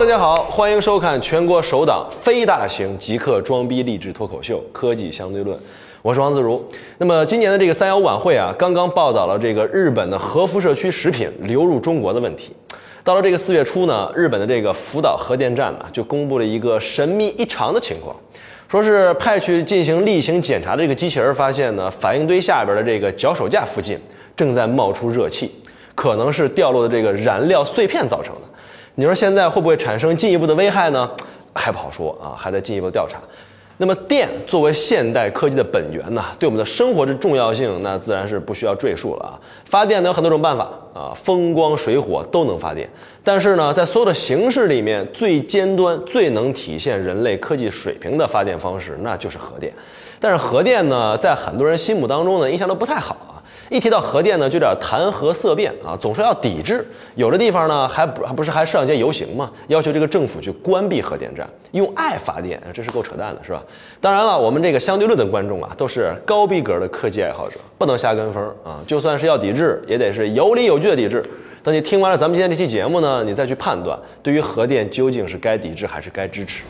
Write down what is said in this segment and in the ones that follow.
大家好，欢迎收看全国首档非大型极客装逼励志脱口秀《科技相对论》，我是王自如。那么今年的这个三幺五晚会啊，刚刚报道了这个日本的核辐射区食品流入中国的问题。到了这个四月初呢，日本的这个福岛核电站呢，就公布了一个神秘异常的情况，说是派去进行例行检查的这个机器人发现呢，反应堆下边的这个脚手架附近正在冒出热气，可能是掉落的这个燃料碎片造成的。你说现在会不会产生进一步的危害呢？还不好说啊，还在进一步调查。那么电作为现代科技的本源呢，对我们的生活的重要性，那自然是不需要赘述了啊。发电呢有很多种办法啊，风光水火都能发电。但是呢，在所有的形式里面，最尖端、最能体现人类科技水平的发电方式，那就是核电。但是核电呢，在很多人心目当中呢，印象都不太好啊。一提到核电呢，就有点谈核色变啊，总说要抵制。有的地方呢，还不还不是还上街游行嘛，要求这个政府去关闭核电站，用爱发电，这是够扯淡的，是吧？当然了，我们这个相对论的观众啊，都是高逼格的科技爱好者，不能瞎跟风啊。就算是要抵制，也得是有理有据的抵制。等你听完了咱们今天这期节目呢，你再去判断，对于核电究竟是该抵制还是该支持。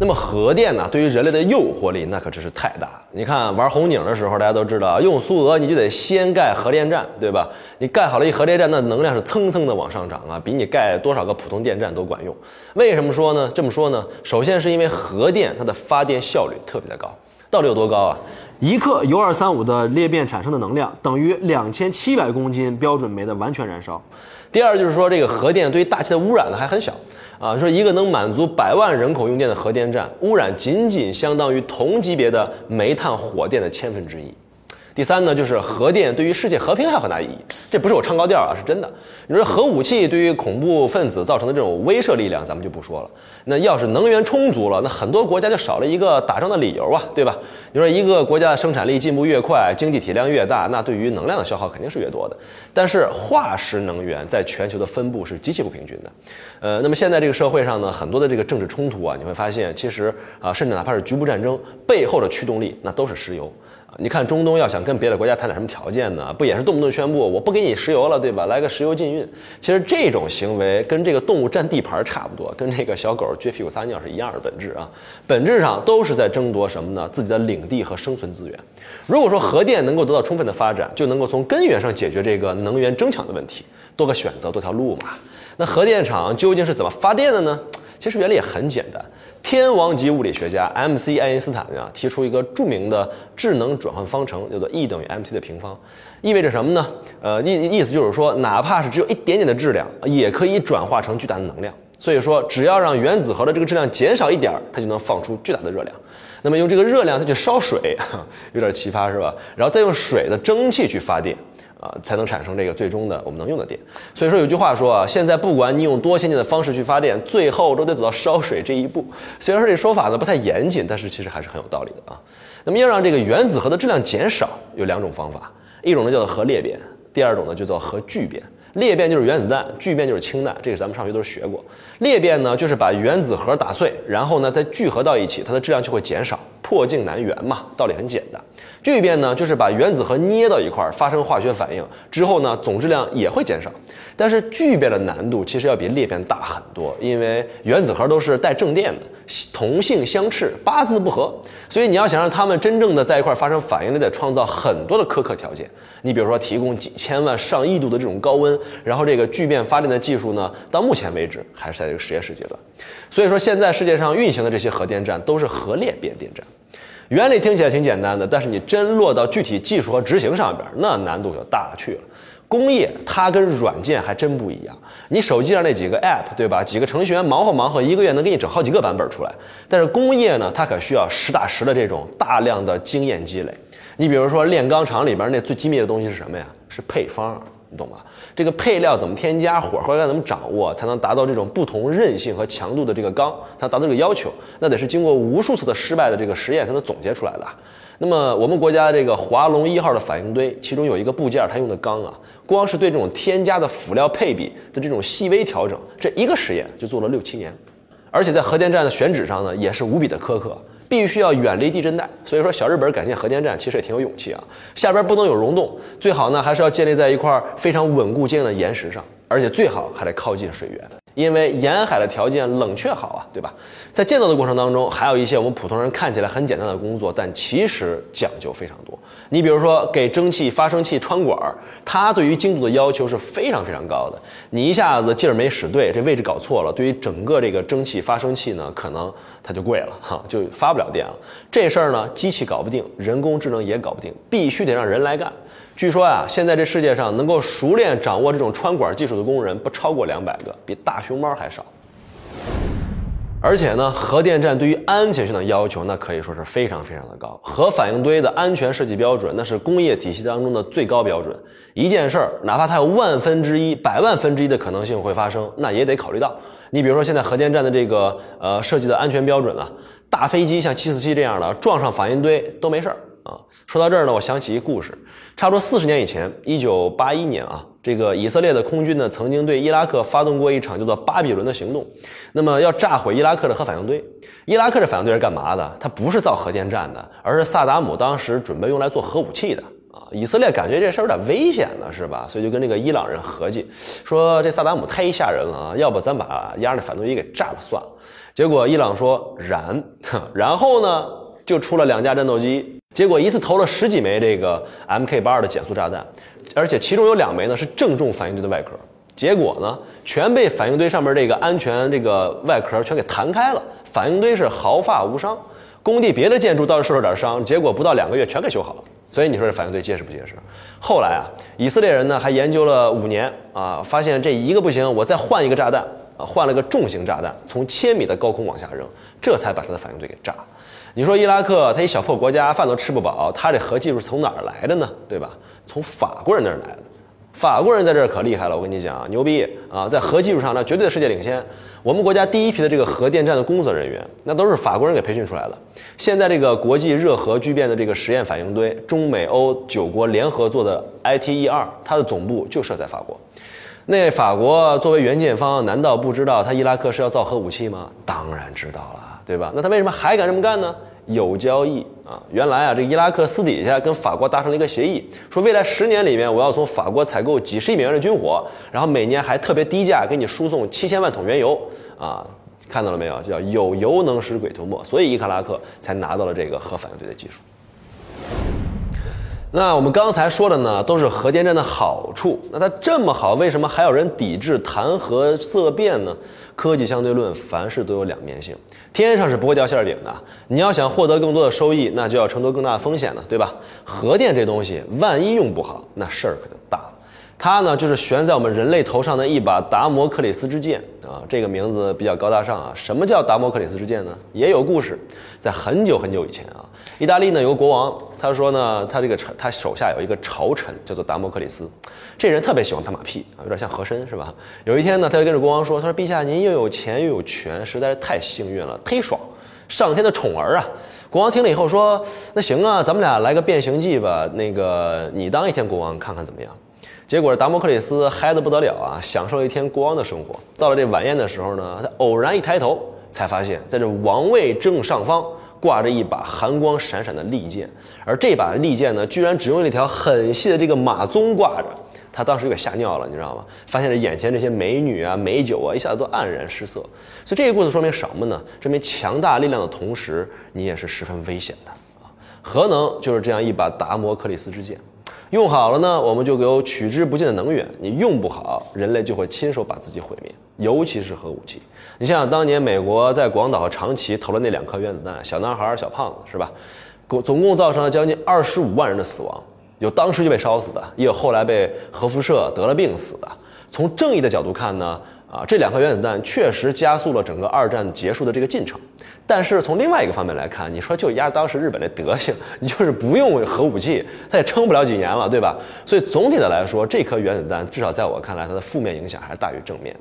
那么核电呢，对于人类的诱惑力那可真是太大了。你看玩红警的时候，大家都知道用苏俄你就得先盖核电站，对吧？你盖好了一核电站，那能量是蹭蹭的往上涨啊，比你盖多少个普通电站都管用。为什么说呢？这么说呢？首先是因为核电它的发电效率特别的高，到底有多高啊？一克铀二三五的裂变产生的能量等于两千七百公斤标准煤的完全燃烧。第二就是说，这个核电对于大气的污染呢还很小。啊，说一个能满足百万人口用电的核电站，污染仅仅相当于同级别的煤炭火电的千分之一。第三呢，就是核电对于世界和平还有很大意义，这不是我唱高调啊，是真的。你说核武器对于恐怖分子造成的这种威慑力量，咱们就不说了。那要是能源充足了，那很多国家就少了一个打仗的理由啊，对吧？你说一个国家的生产力进步越快，经济体量越大，那对于能量的消耗肯定是越多的。但是化石能源在全球的分布是极其不平均的。呃，那么现在这个社会上呢，很多的这个政治冲突啊，你会发现，其实啊，甚至哪怕是局部战争背后的驱动力，那都是石油。你看中东要想跟别的国家谈点什么条件呢？不也是动不动宣布我不给你石油了，对吧？来个石油禁运。其实这种行为跟这个动物占地盘差不多，跟这个小狗撅屁股撒尿是一样的本质啊。本质上都是在争夺什么呢？自己的领地和生存资源。如果说核电能够得到充分的发展，就能够从根源上解决这个能源争抢的问题，多个选择多条路嘛。那核电厂究竟是怎么发电的呢？其实原理也很简单，天王级物理学家 M.C. 爱因斯坦呀提出一个著名的智能转换方程，叫做 E 等于 mc 的平方，意味着什么呢？呃，意意思就是说，哪怕是只有一点点的质量，也可以转化成巨大的能量。所以说，只要让原子核的这个质量减少一点儿，它就能放出巨大的热量。那么用这个热量再去烧水，有点奇葩是吧？然后再用水的蒸汽去发电。啊，才能产生这个最终的我们能用的电。所以说有句话说啊，现在不管你用多先进的方式去发电，最后都得走到烧水这一步。虽然说这说法呢不太严谨，但是其实还是很有道理的啊。那么要让这个原子核的质量减少，有两种方法，一种呢叫做核裂变，第二种呢就叫核聚变。裂变就是原子弹，聚变就是氢弹，这个咱们上学都是学过。裂变呢就是把原子核打碎，然后呢再聚合到一起，它的质量就会减少。破镜难圆嘛，道理很简单。聚变呢，就是把原子核捏到一块儿，发生化学反应之后呢，总质量也会减少。但是聚变的难度其实要比裂变大很多，因为原子核都是带正电的，同性相斥，八字不合，所以你要想让它们真正的在一块儿发生反应，你得创造很多的苛刻条件。你比如说，提供几千万、上亿度的这种高温，然后这个聚变发电的技术呢，到目前为止还是在这个实验室阶段。所以说，现在世界上运行的这些核电站都是核裂变电站。原理听起来挺简单的，但是你真落到具体技术和执行上边，那难度就大了去了。工业它跟软件还真不一样。你手机上那几个 App，对吧？几个程序员忙活忙活，一个月能给你整好几个版本出来。但是工业呢，它可需要实打实的这种大量的经验积累。你比如说炼钢厂里边那最机密的东西是什么呀？是配方。你懂吗？这个配料怎么添加，火候该怎么掌握，才能达到这种不同韧性和强度的这个钢，它达到这个要求，那得是经过无数次的失败的这个实验才能总结出来的。那么我们国家这个华龙一号的反应堆，其中有一个部件，它用的钢啊，光是对这种添加的辅料配比的这种细微调整，这一个实验就做了六七年，而且在核电站的选址上呢，也是无比的苛刻。必须要远离地震带，所以说小日本改建核电站其实也挺有勇气啊。下边不能有溶洞，最好呢还是要建立在一块非常稳固坚硬的岩石上，而且最好还得靠近水源。因为沿海的条件冷却好啊，对吧？在建造的过程当中，还有一些我们普通人看起来很简单的工作，但其实讲究非常多。你比如说给蒸汽发生器穿管儿，它对于精度的要求是非常非常高的。你一下子劲儿没使对，这位置搞错了，对于整个这个蒸汽发生器呢，可能它就贵了哈，就发不了电了。这事儿呢，机器搞不定，人工智能也搞不定，必须得让人来干。据说啊，现在这世界上能够熟练掌握这种穿管技术的工人不超过两百个，比大熊猫还少。而且呢，核电站对于安全性的要求，那可以说是非常非常的高。核反应堆的安全设计标准，那是工业体系当中的最高标准。一件事儿，哪怕它有万分之一、百万分之一的可能性会发生，那也得考虑到。你比如说，现在核电站的这个呃设计的安全标准啊，大飞机像七四七这样的撞上反应堆都没事儿。啊，说到这儿呢，我想起一故事，差不多四十年以前，一九八一年啊，这个以色列的空军呢，曾经对伊拉克发动过一场叫做巴比伦的行动，那么要炸毁伊拉克的核反应堆。伊拉克的反应堆是干嘛的？它不是造核电站的，而是萨达姆当时准备用来做核武器的啊。以色列感觉这事儿有点危险呢，是吧？所以就跟这个伊朗人合计，说这萨达姆太吓人了啊，要不咱把压的反应堆给炸了算了。结果伊朗说燃，然后呢，就出了两架战斗机。结果一次投了十几枚这个 Mk 八二的减速炸弹，而且其中有两枚呢是正中反应堆的外壳，结果呢全被反应堆上面这个安全这个外壳全给弹开了，反应堆是毫发无伤。工地别的建筑倒是受了点伤，结果不到两个月全给修好了。所以你说这反应堆结实不结实？后来啊，以色列人呢还研究了五年啊，发现这一个不行，我再换一个炸弹啊，换了个重型炸弹，从千米的高空往下扔，这才把它的反应堆给炸。你说伊拉克他一小破国家饭都吃不饱，他这核技术是从哪儿来的呢？对吧？从法国人那儿来的。法国人在这儿可厉害了，我跟你讲，牛逼啊！在核技术上那，绝对的世界领先。我们国家第一批的这个核电站的工作人员，那都是法国人给培训出来的。现在这个国际热核聚变的这个实验反应堆，中美欧九国联合做的 ITE 二，它的总部就设在法国。那法国作为援建方，难道不知道他伊拉克是要造核武器吗？当然知道了。对吧？那他为什么还敢这么干呢？有交易啊！原来啊，这伊拉克私底下跟法国达成了一个协议，说未来十年里面我要从法国采购几十亿美元的军火，然后每年还特别低价给你输送七千万桶原油啊！看到了没有？叫有油能使鬼推磨，所以伊拉克才拿到了这个核反应堆的技术。那我们刚才说的呢，都是核电站的好处。那它这么好，为什么还有人抵制谈核色变呢？科技相对论，凡事都有两面性，天上是不会掉馅儿饼的。你要想获得更多的收益，那就要承担更大的风险了，对吧？核电这东西，万一用不好，那事儿可就大了。它呢，就是悬在我们人类头上的一把达摩克里斯之剑啊！这个名字比较高大上啊。什么叫达摩克里斯之剑呢？也有故事，在很久很久以前啊，意大利呢有个国王，他说呢，他这个他手下有一个朝臣叫做达摩克里斯，这人特别喜欢拍马屁啊，有点像和珅是吧？有一天呢，他就跟着国王说，他说陛下您又有钱又有权，实在是太幸运了，忒爽，上天的宠儿啊！国王听了以后说，那行啊，咱们俩来个变形计吧，那个你当一天国王看看怎么样？结果达摩克里斯嗨得不得了啊，享受一天国王的生活。到了这晚宴的时候呢，他偶然一抬头，才发现在这王位正上方挂着一把寒光闪闪的利剑，而这把利剑呢，居然只用了一条很细的这个马鬃挂着。他当时就给吓尿了，你知道吗？发现这眼前这些美女啊、美酒啊，一下子都黯然失色。所以这个故事说明什么呢？证明强大力量的同时，你也是十分危险的啊！核能就是这样一把达摩克里斯之剑。用好了呢，我们就有取之不尽的能源；你用不好，人类就会亲手把自己毁灭。尤其是核武器，你想想当年美国在广岛和长崎投了那两颗原子弹，小男孩、小胖子是吧？共总共造成了将近二十五万人的死亡，有当时就被烧死的，也有后来被核辐射得了病死的。从正义的角度看呢？啊，这两颗原子弹确实加速了整个二战结束的这个进程，但是从另外一个方面来看，你说就压当时日本的德性，你就是不用核武器，它也撑不了几年了，对吧？所以总体的来说，这颗原子弹至少在我看来，它的负面影响还是大于正面的。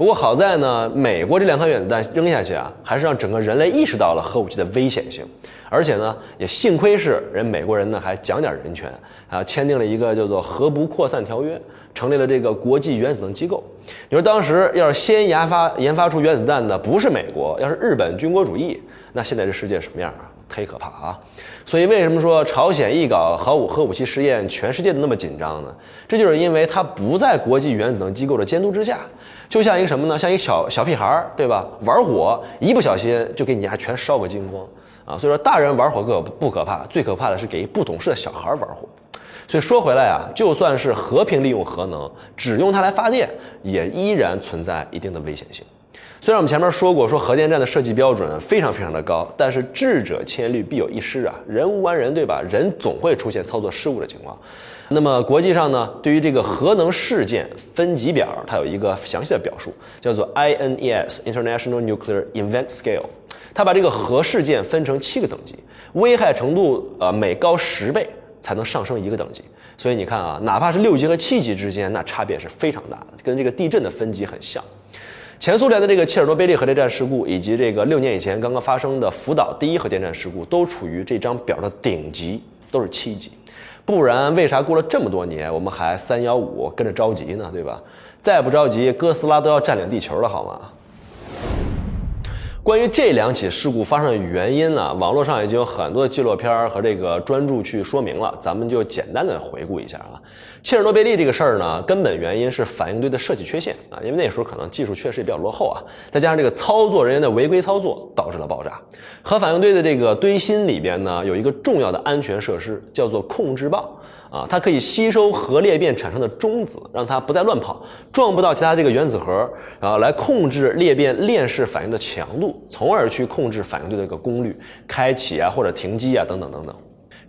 不过好在呢，美国这两颗原子弹扔下去啊，还是让整个人类意识到了核武器的危险性，而且呢，也幸亏是人美国人呢还讲点人权啊，签订了一个叫做核不扩散条约。成立了这个国际原子能机构。你说当时要是先研发研发出原子弹的不是美国，要是日本军国主义，那现在这世界什么样啊？忒可怕啊！所以为什么说朝鲜一搞核武核武器试验，全世界都那么紧张呢？这就是因为它不在国际原子能机构的监督之下，就像一个什么呢？像一个小小屁孩儿，对吧？玩火一不小心就给你家全烧个精光啊！所以说大人玩火可不可怕，最可怕的是给不懂事的小孩玩火。所以说回来啊，就算是和平利用核能，只用它来发电，也依然存在一定的危险性。虽然我们前面说过，说核电站的设计标准非常非常的高，但是智者千虑必有一失啊，人无完人，对吧？人总会出现操作失误的情况。那么国际上呢，对于这个核能事件分级表，它有一个详细的表述，叫做 INES International Nuclear Event Scale。它把这个核事件分成七个等级，危害程度呃每高十倍才能上升一个等级。所以你看啊，哪怕是六级和七级之间，那差别是非常大的，跟这个地震的分级很像。前苏联的这个切尔诺贝利核电站事故，以及这个六年以前刚刚发生的福岛第一核电站事故，都处于这张表的顶级，都是七级。不然为啥过了这么多年，我们还三幺五跟着着急呢？对吧？再不着急，哥斯拉都要占领地球了，好吗？关于这两起事故发生的原因呢，网络上已经有很多的纪录片和这个专著去说明了，咱们就简单的回顾一下啊。切尔诺贝利这个事儿呢，根本原因是反应堆的设计缺陷啊，因为那时候可能技术确实也比较落后啊，再加上这个操作人员的违规操作导致了爆炸。核反应堆的这个堆芯里边呢，有一个重要的安全设施，叫做控制棒。啊，它可以吸收核裂变产生的中子，让它不再乱跑，撞不到其他这个原子核，然后来控制裂变链式反应的强度，从而去控制反应堆的一个功率，开启啊或者停机啊等等等等。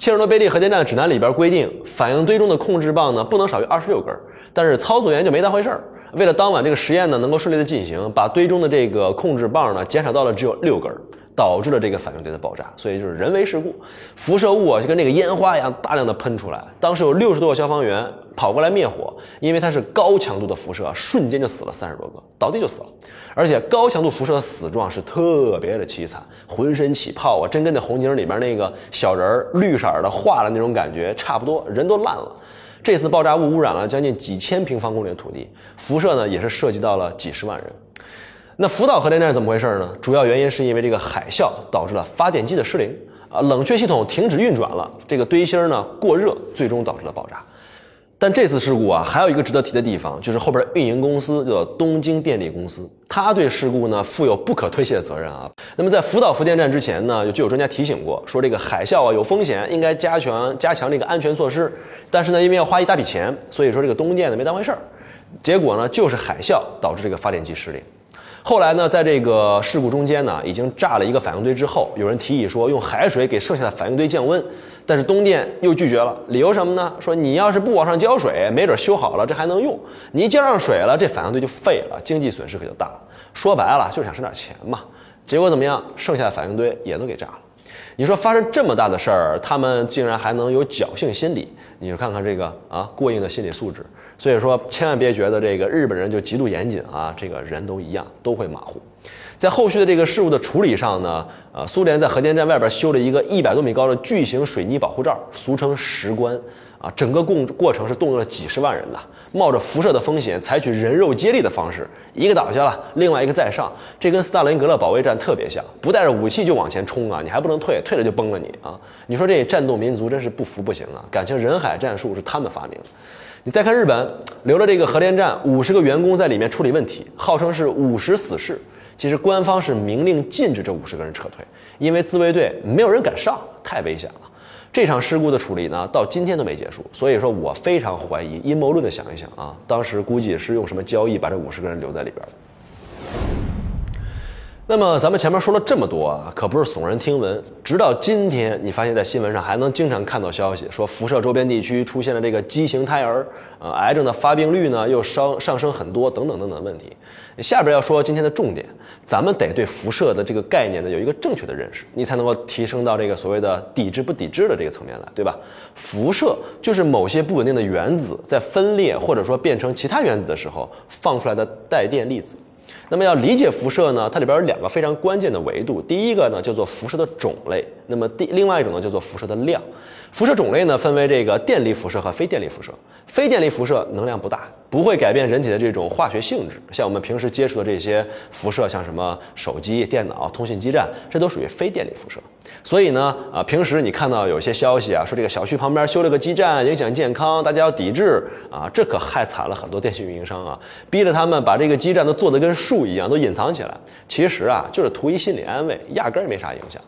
切尔诺贝利核电站指南里边规定，反应堆中的控制棒呢不能少于二十六根，但是操作员就没当回事儿。为了当晚这个实验呢能够顺利的进行，把堆中的这个控制棒呢减少到了只有六根。导致了这个反应堆的爆炸，所以就是人为事故，辐射物啊就跟那个烟花一样大量的喷出来。当时有六十多个消防员跑过来灭火，因为它是高强度的辐射，瞬间就死了三十多个，倒地就死了。而且高强度辐射的死状是特别的凄惨，浑身起泡啊，真跟那红警里面那个小人儿绿色的化了那种感觉差不多，人都烂了。这次爆炸物污染了将近几千平方公里的土地，辐射呢也是涉及到了几十万人。那福岛核电站是怎么回事呢？主要原因是因为这个海啸导致了发电机的失灵啊，冷却系统停止运转了，这个堆芯呢过热，最终导致了爆炸。但这次事故啊，还有一个值得提的地方，就是后边运营公司叫东京电力公司，它对事故呢负有不可推卸的责任啊。那么在福岛核电站之前呢，就有专家提醒过，说这个海啸啊有风险，应该加强加强这个安全措施。但是呢，因为要花一大笔钱，所以说这个东电呢没当回事儿。结果呢，就是海啸导致这个发电机失灵。后来呢，在这个事故中间呢，已经炸了一个反应堆之后，有人提议说用海水给剩下的反应堆降温，但是东电又拒绝了，理由什么呢？说你要是不往上浇水，没准修好了这还能用，你一浇上水了，这反应堆就废了，经济损失可就大了。说白了就是想省点钱嘛。结果怎么样？剩下的反应堆也都给炸了。你说发生这么大的事儿，他们竟然还能有侥幸心理？你就看看这个啊，过硬的心理素质。所以说，千万别觉得这个日本人就极度严谨啊，这个人都一样，都会马虎。在后续的这个事物的处理上呢，呃，苏联在核电站外边修了一个一百多米高的巨型水泥保护罩，俗称石棺。啊，整个过过程是动用了几十万人的，冒着辐射的风险，采取人肉接力的方式，一个倒下了，另外一个再上，这跟斯大林格勒保卫战特别像，不带着武器就往前冲啊，你还不能退，退了就崩了你啊！你说这战斗民族真是不服不行啊！感情人海战术是他们发明的。你再看日本，留了这个核电站五十个员工在里面处理问题，号称是五十死士，其实官方是明令禁止这五十个人撤退，因为自卫队没有人敢上，太危险了。这场事故的处理呢，到今天都没结束，所以说我非常怀疑阴谋论的想一想啊，当时估计是用什么交易把这五十个人留在里边的。那么咱们前面说了这么多啊，可不是耸人听闻。直到今天，你发现在新闻上还能经常看到消息，说辐射周边地区出现了这个畸形胎儿，呃，癌症的发病率呢又上上升很多，等等等等问题。下边要说今天的重点，咱们得对辐射的这个概念呢有一个正确的认识，你才能够提升到这个所谓的抵制不抵制的这个层面来，对吧？辐射就是某些不稳定的原子在分裂或者说变成其他原子的时候放出来的带电粒子。那么要理解辐射呢，它里边有两个非常关键的维度。第一个呢叫做辐射的种类，那么第另外一种呢叫做辐射的量。辐射种类呢分为这个电力辐射和非电力辐射。非电力辐射能量不大，不会改变人体的这种化学性质。像我们平时接触的这些辐射，像什么手机、电脑、通信基站，这都属于非电力辐射。所以呢，啊，平时你看到有些消息啊，说这个小区旁边修了个基站，影响健康，大家要抵制啊，这可害惨了很多电信运营商啊，逼着他们把这个基站都做得跟树一样，都隐藏起来。其实啊，就是图一心理安慰，压根儿没啥影响。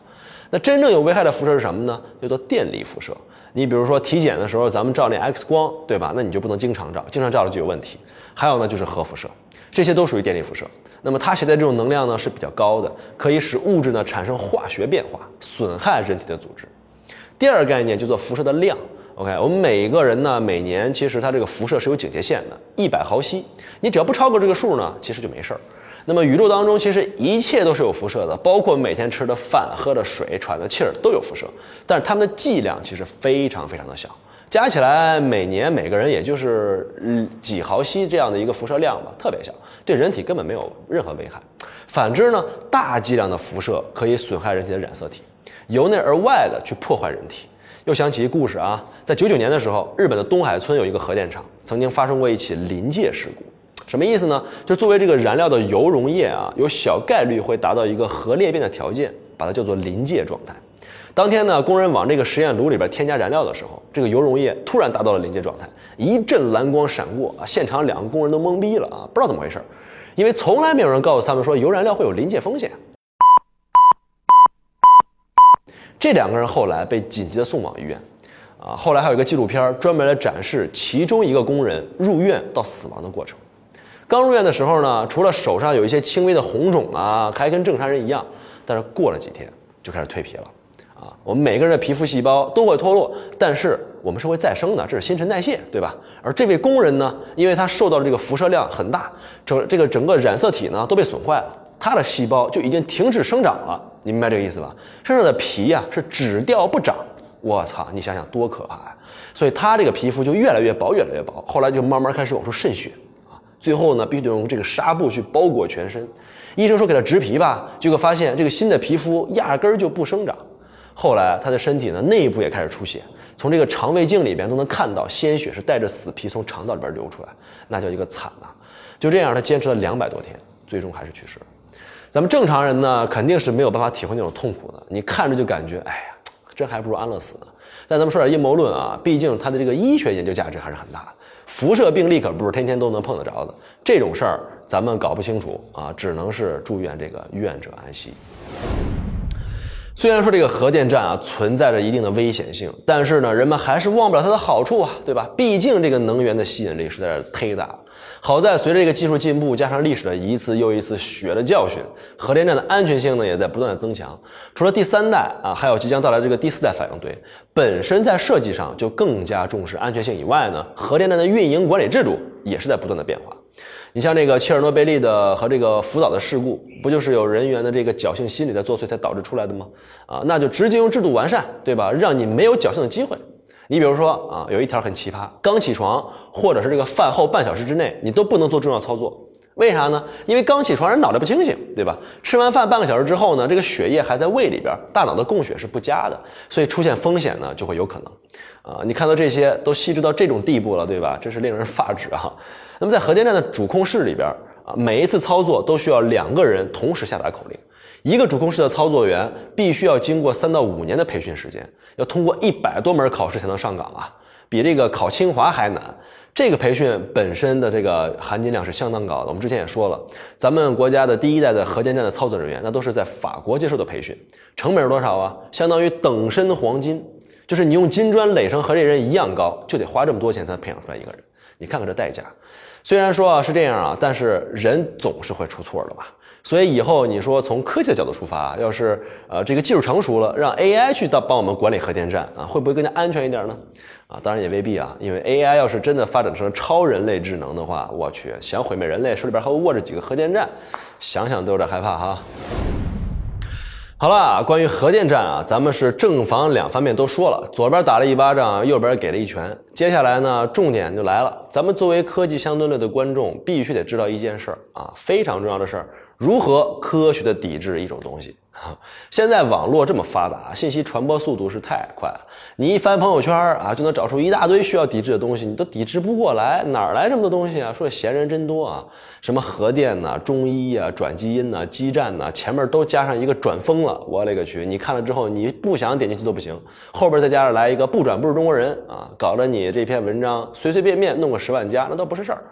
那真正有危害的辐射是什么呢？叫做电离辐射。你比如说体检的时候，咱们照那 X 光，对吧？那你就不能经常照，经常照了就有问题。还有呢，就是核辐射，这些都属于电离辐射。那么它携带这种能量呢是比较高的，可以使物质呢产生化学变化，损害人体的组织。第二个概念叫做辐射的量。OK，我们每一个人呢每年其实它这个辐射是有警戒线的，一百毫西，你只要不超过这个数呢，其实就没事儿。那么宇宙当中其实一切都是有辐射的，包括每天吃的饭、喝的水、喘的气儿都有辐射，但是它们的剂量其实非常非常的小，加起来每年每个人也就是嗯几毫西这样的一个辐射量吧，特别小，对人体根本没有任何危害。反之呢，大剂量的辐射可以损害人体的染色体，由内而外的去破坏人体。又想起一故事啊，在九九年的时候，日本的东海村有一个核电厂，曾经发生过一起临界事故。什么意思呢？就作为这个燃料的铀溶液啊，有小概率会达到一个核裂变的条件，把它叫做临界状态。当天呢，工人往这个实验炉里边添加燃料的时候，这个铀溶液突然达到了临界状态，一阵蓝光闪过啊，现场两个工人都懵逼了啊，不知道怎么回事，因为从来没有人告诉他们说铀燃料会有临界风险。这两个人后来被紧急的送往医院，啊，后来还有一个纪录片专门来展示其中一个工人入院到死亡的过程。刚入院的时候呢，除了手上有一些轻微的红肿啊，还跟正常人一样。但是过了几天就开始蜕皮了，啊，我们每个人的皮肤细胞都会脱落，但是我们是会再生的，这是新陈代谢，对吧？而这位工人呢，因为他受到的这个辐射量很大，整这个整个染色体呢都被损坏了，他的细胞就已经停止生长了，你明白这个意思吧？身上的皮呀是只掉不长，我操，你想想多可怕呀！所以他这个皮肤就越来越薄，越来越薄，后来就慢慢开始往出渗血啊。最后呢，必须得用这个纱布去包裹全身。医生说给他植皮吧，结果发现这个新的皮肤压根儿就不生长。后来他的身体呢，内部也开始出血，从这个肠胃镜里边都能看到鲜血是带着死皮从肠道里边流出来，那叫一个惨呐。就这样，他坚持了两百多天，最终还是去世了。咱们正常人呢，肯定是没有办法体会那种痛苦的。你看着就感觉，哎呀，真还不如安乐死呢。但咱们说点阴谋论啊，毕竟它的这个医学研究价值还是很大的。辐射病例可不是天天都能碰得着的，这种事儿咱们搞不清楚啊，只能是祝愿这个愿者安息。虽然说这个核电站啊存在着一定的危险性，但是呢，人们还是忘不了它的好处啊，对吧？毕竟这个能源的吸引力实在是忒大了。好在随着这个技术进步，加上历史的一次又一次血的教训，核电站的安全性呢也在不断的增强。除了第三代啊，还有即将到来的这个第四代反应堆，本身在设计上就更加重视安全性以外呢，核电站的运营管理制度也是在不断的变化。你像这个切尔诺贝利的和这个福岛的事故，不就是有人员的这个侥幸心理在作祟才导致出来的吗？啊，那就直接用制度完善，对吧？让你没有侥幸的机会。你比如说啊，有一条很奇葩，刚起床或者是这个饭后半小时之内，你都不能做重要操作。为啥呢？因为刚起床人脑袋不清醒，对吧？吃完饭半个小时之后呢，这个血液还在胃里边，大脑的供血是不佳的，所以出现风险呢就会有可能。啊，你看到这些都细致到这种地步了，对吧？真是令人发指啊！那么在核电站的主控室里边啊，每一次操作都需要两个人同时下达口令，一个主控室的操作员必须要经过三到五年的培训时间，要通过一百多门考试才能上岗啊，比这个考清华还难。这个培训本身的这个含金量是相当高的。我们之前也说了，咱们国家的第一代的核电站的操作人员，那都是在法国接受的培训，成本是多少啊？相当于等身黄金，就是你用金砖垒成和这人一样高，就得花这么多钱才能培养出来一个人。你看看这代价。虽然说啊是这样啊，但是人总是会出错的吧？所以以后你说从科技的角度出发，要是呃这个技术成熟了，让 AI 去到帮我们管理核电站啊，会不会更加安全一点呢？啊，当然也未必啊，因为 AI 要是真的发展成超人类智能的话，我去想毁灭人类，手里边还握着几个核电站，想想都有点害怕哈。好了，关于核电站啊，咱们是正反两方面都说了，左边打了一巴掌，右边给了一拳。接下来呢，重点就来了，咱们作为科技相对论的观众，必须得知道一件事儿啊，非常重要的事儿，如何科学的抵制一种东西。现在网络这么发达，信息传播速度是太快了。你一翻朋友圈啊，就能找出一大堆需要抵制的东西，你都抵制不过来，哪儿来这么多东西啊？说闲人真多啊，什么核电呐、中医呀、转基因呐、基站呐，前面都加上一个转疯了，我勒个去！你看了之后，你不想点进去都不行，后边再加上来一个不转不是中国人啊，搞得你这篇文章随随便便弄个十万加，那都不是事儿。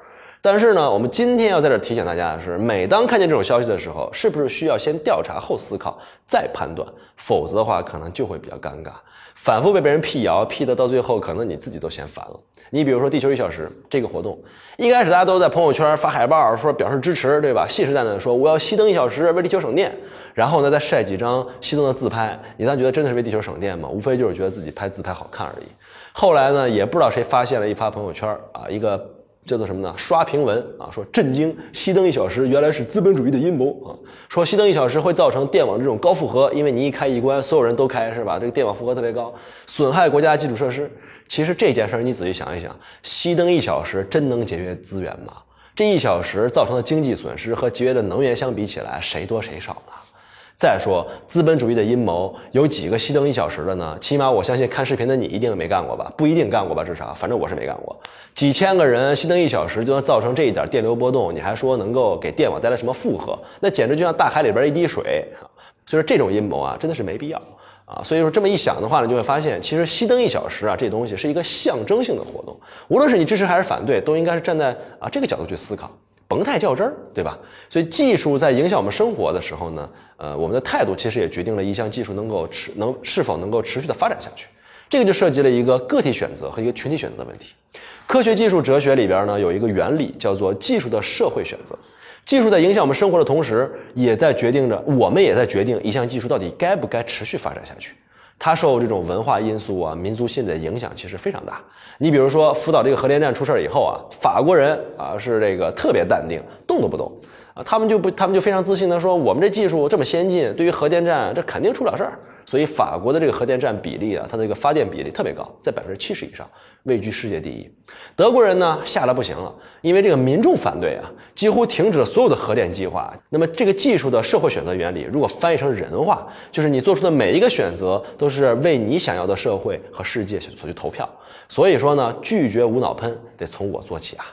但是呢，我们今天要在这提醒大家的是，每当看见这种消息的时候，是不是需要先调查后思考再判断？否则的话，可能就会比较尴尬，反复被别人辟谣，辟的到最后，可能你自己都嫌烦了。你比如说“地球一小时”这个活动，一开始大家都在朋友圈发海报，说表示支持，对吧？信誓旦旦的说我要熄灯一小时，为地球省电。然后呢，再晒几张熄灯的自拍，你当觉得真的是为地球省电吗？无非就是觉得自己拍自拍好看而已。后来呢，也不知道谁发现了一发朋友圈啊，一个。叫做什么呢？刷屏文啊，说震惊，熄灯一小时原来是资本主义的阴谋啊！说熄灯一小时会造成电网这种高负荷，因为你一开一关，所有人都开是吧？这个电网负荷特别高，损害国家基础设施。其实这件事儿你仔细想一想，熄灯一小时真能节约资源吗？这一小时造成的经济损失和节约的能源相比起来，谁多谁少呢？再说资本主义的阴谋，有几个熄灯一小时的呢？起码我相信看视频的你一定没干过吧？不一定干过吧？至少，反正我是没干过。几千个人熄灯一小时就能造成这一点电流波动，你还说能够给电网带来什么负荷？那简直就像大海里边一滴水。所以说这种阴谋啊，真的是没必要啊。所以说这么一想的话呢，就会发现其实熄灯一小时啊，这东西是一个象征性的活动。无论是你支持还是反对，都应该是站在啊这个角度去思考。甭太较真儿，对吧？所以技术在影响我们生活的时候呢，呃，我们的态度其实也决定了一项技术能够持能是否能够持续的发展下去。这个就涉及了一个个体选择和一个群体选择的问题。科学技术哲学里边呢有一个原理叫做技术的社会选择。技术在影响我们生活的同时，也在决定着我们也在决定一项技术到底该不该持续发展下去。它受这种文化因素啊、民族性的影响其实非常大。你比如说，福岛这个核电站出事以后啊，法国人啊是这个特别淡定，动都不动啊，他们就不，他们就非常自信的说，我们这技术这么先进，对于核电站这肯定出不了事儿。所以法国的这个核电站比例啊，它的这个发电比例特别高，在百分之七十以上，位居世界第一。德国人呢吓得不行了，因为这个民众反对啊，几乎停止了所有的核电计划。那么这个技术的社会选择原理，如果翻译成人话，就是你做出的每一个选择都是为你想要的社会和世界所去投票。所以说呢，拒绝无脑喷得从我做起啊。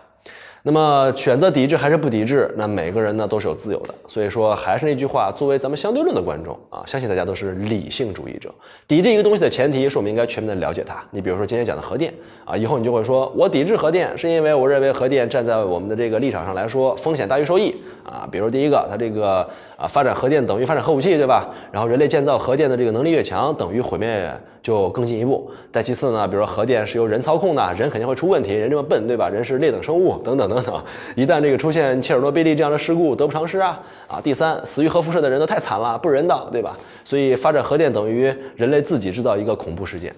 那么选择抵制还是不抵制，那每个人呢都是有自由的。所以说还是那句话，作为咱们相对论的观众啊，相信大家都是理性主义者。抵制一个东西的前提是我们应该全面的了解它。你比如说今天讲的核电啊，以后你就会说我抵制核电是因为我认为核电站在我们的这个立场上来说风险大于收益啊。比如第一个，它这个啊发展核电等于发展核武器，对吧？然后人类建造核电的这个能力越强，等于毁灭。就更进一步。再其次呢，比如说核电是由人操控的，人肯定会出问题，人这么笨，对吧？人是劣等生物，等等等等。一旦这个出现切尔诺贝利这样的事故，得不偿失啊！啊，第三，死于核辐射的人都太惨了，不人道，对吧？所以发展核电等于人类自己制造一个恐怖事件。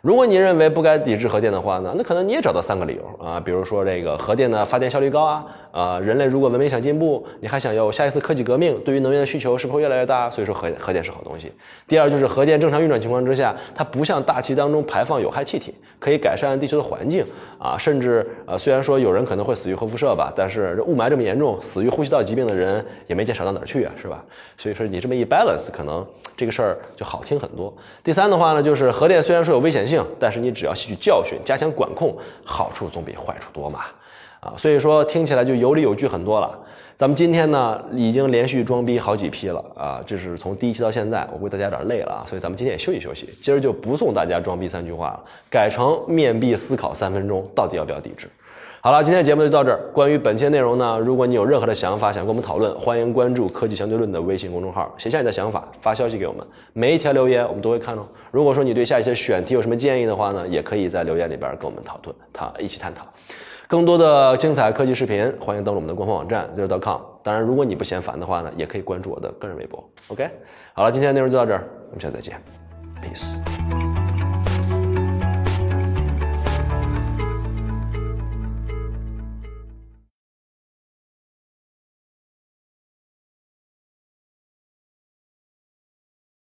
如果你认为不该抵制核电的话呢，那可能你也找到三个理由啊，比如说这个核电的发电效率高啊，呃，人类如果文明想进步，你还想要下一次科技革命，对于能源的需求是不是会越来越大？所以说核核电是好东西。第二就是核电正常运转情况之下，它不像大气当中排放有害气体，可以改善地球的环境啊，甚至呃，虽然说有人可能会死于核辐射吧，但是雾霾这么严重，死于呼吸道疾病的人也没见少到哪儿去啊，是吧？所以说你这么一 balance，可能这个事儿就好听很多。第三的话呢，就是核电虽然说有危险性，但是你只要吸取教训，加强管控，好处总比坏处多嘛，啊，所以说听起来就有理有据很多了。咱们今天呢，已经连续装逼好几批了啊，这是从第一期到现在，我估计大家有点累了啊，所以咱们今天也休息休息，今儿就不送大家装逼三句话了，改成面壁思考三分钟，到底要不要抵制？好了，今天节目就到这儿。关于本期内容呢，如果你有任何的想法想跟我们讨论，欢迎关注“科技相对论”的微信公众号，写下你的想法，发消息给我们。每一条留言我们都会看哦。如果说你对下一些选题有什么建议的话呢，也可以在留言里边跟我们讨论，他一起探讨。更多的精彩科技视频，欢迎登录我们的官方网站 zero.com。当然，如果你不嫌烦的话呢，也可以关注我的个人微博。OK，好了，今天的内容就到这儿，我们下次再见，peace。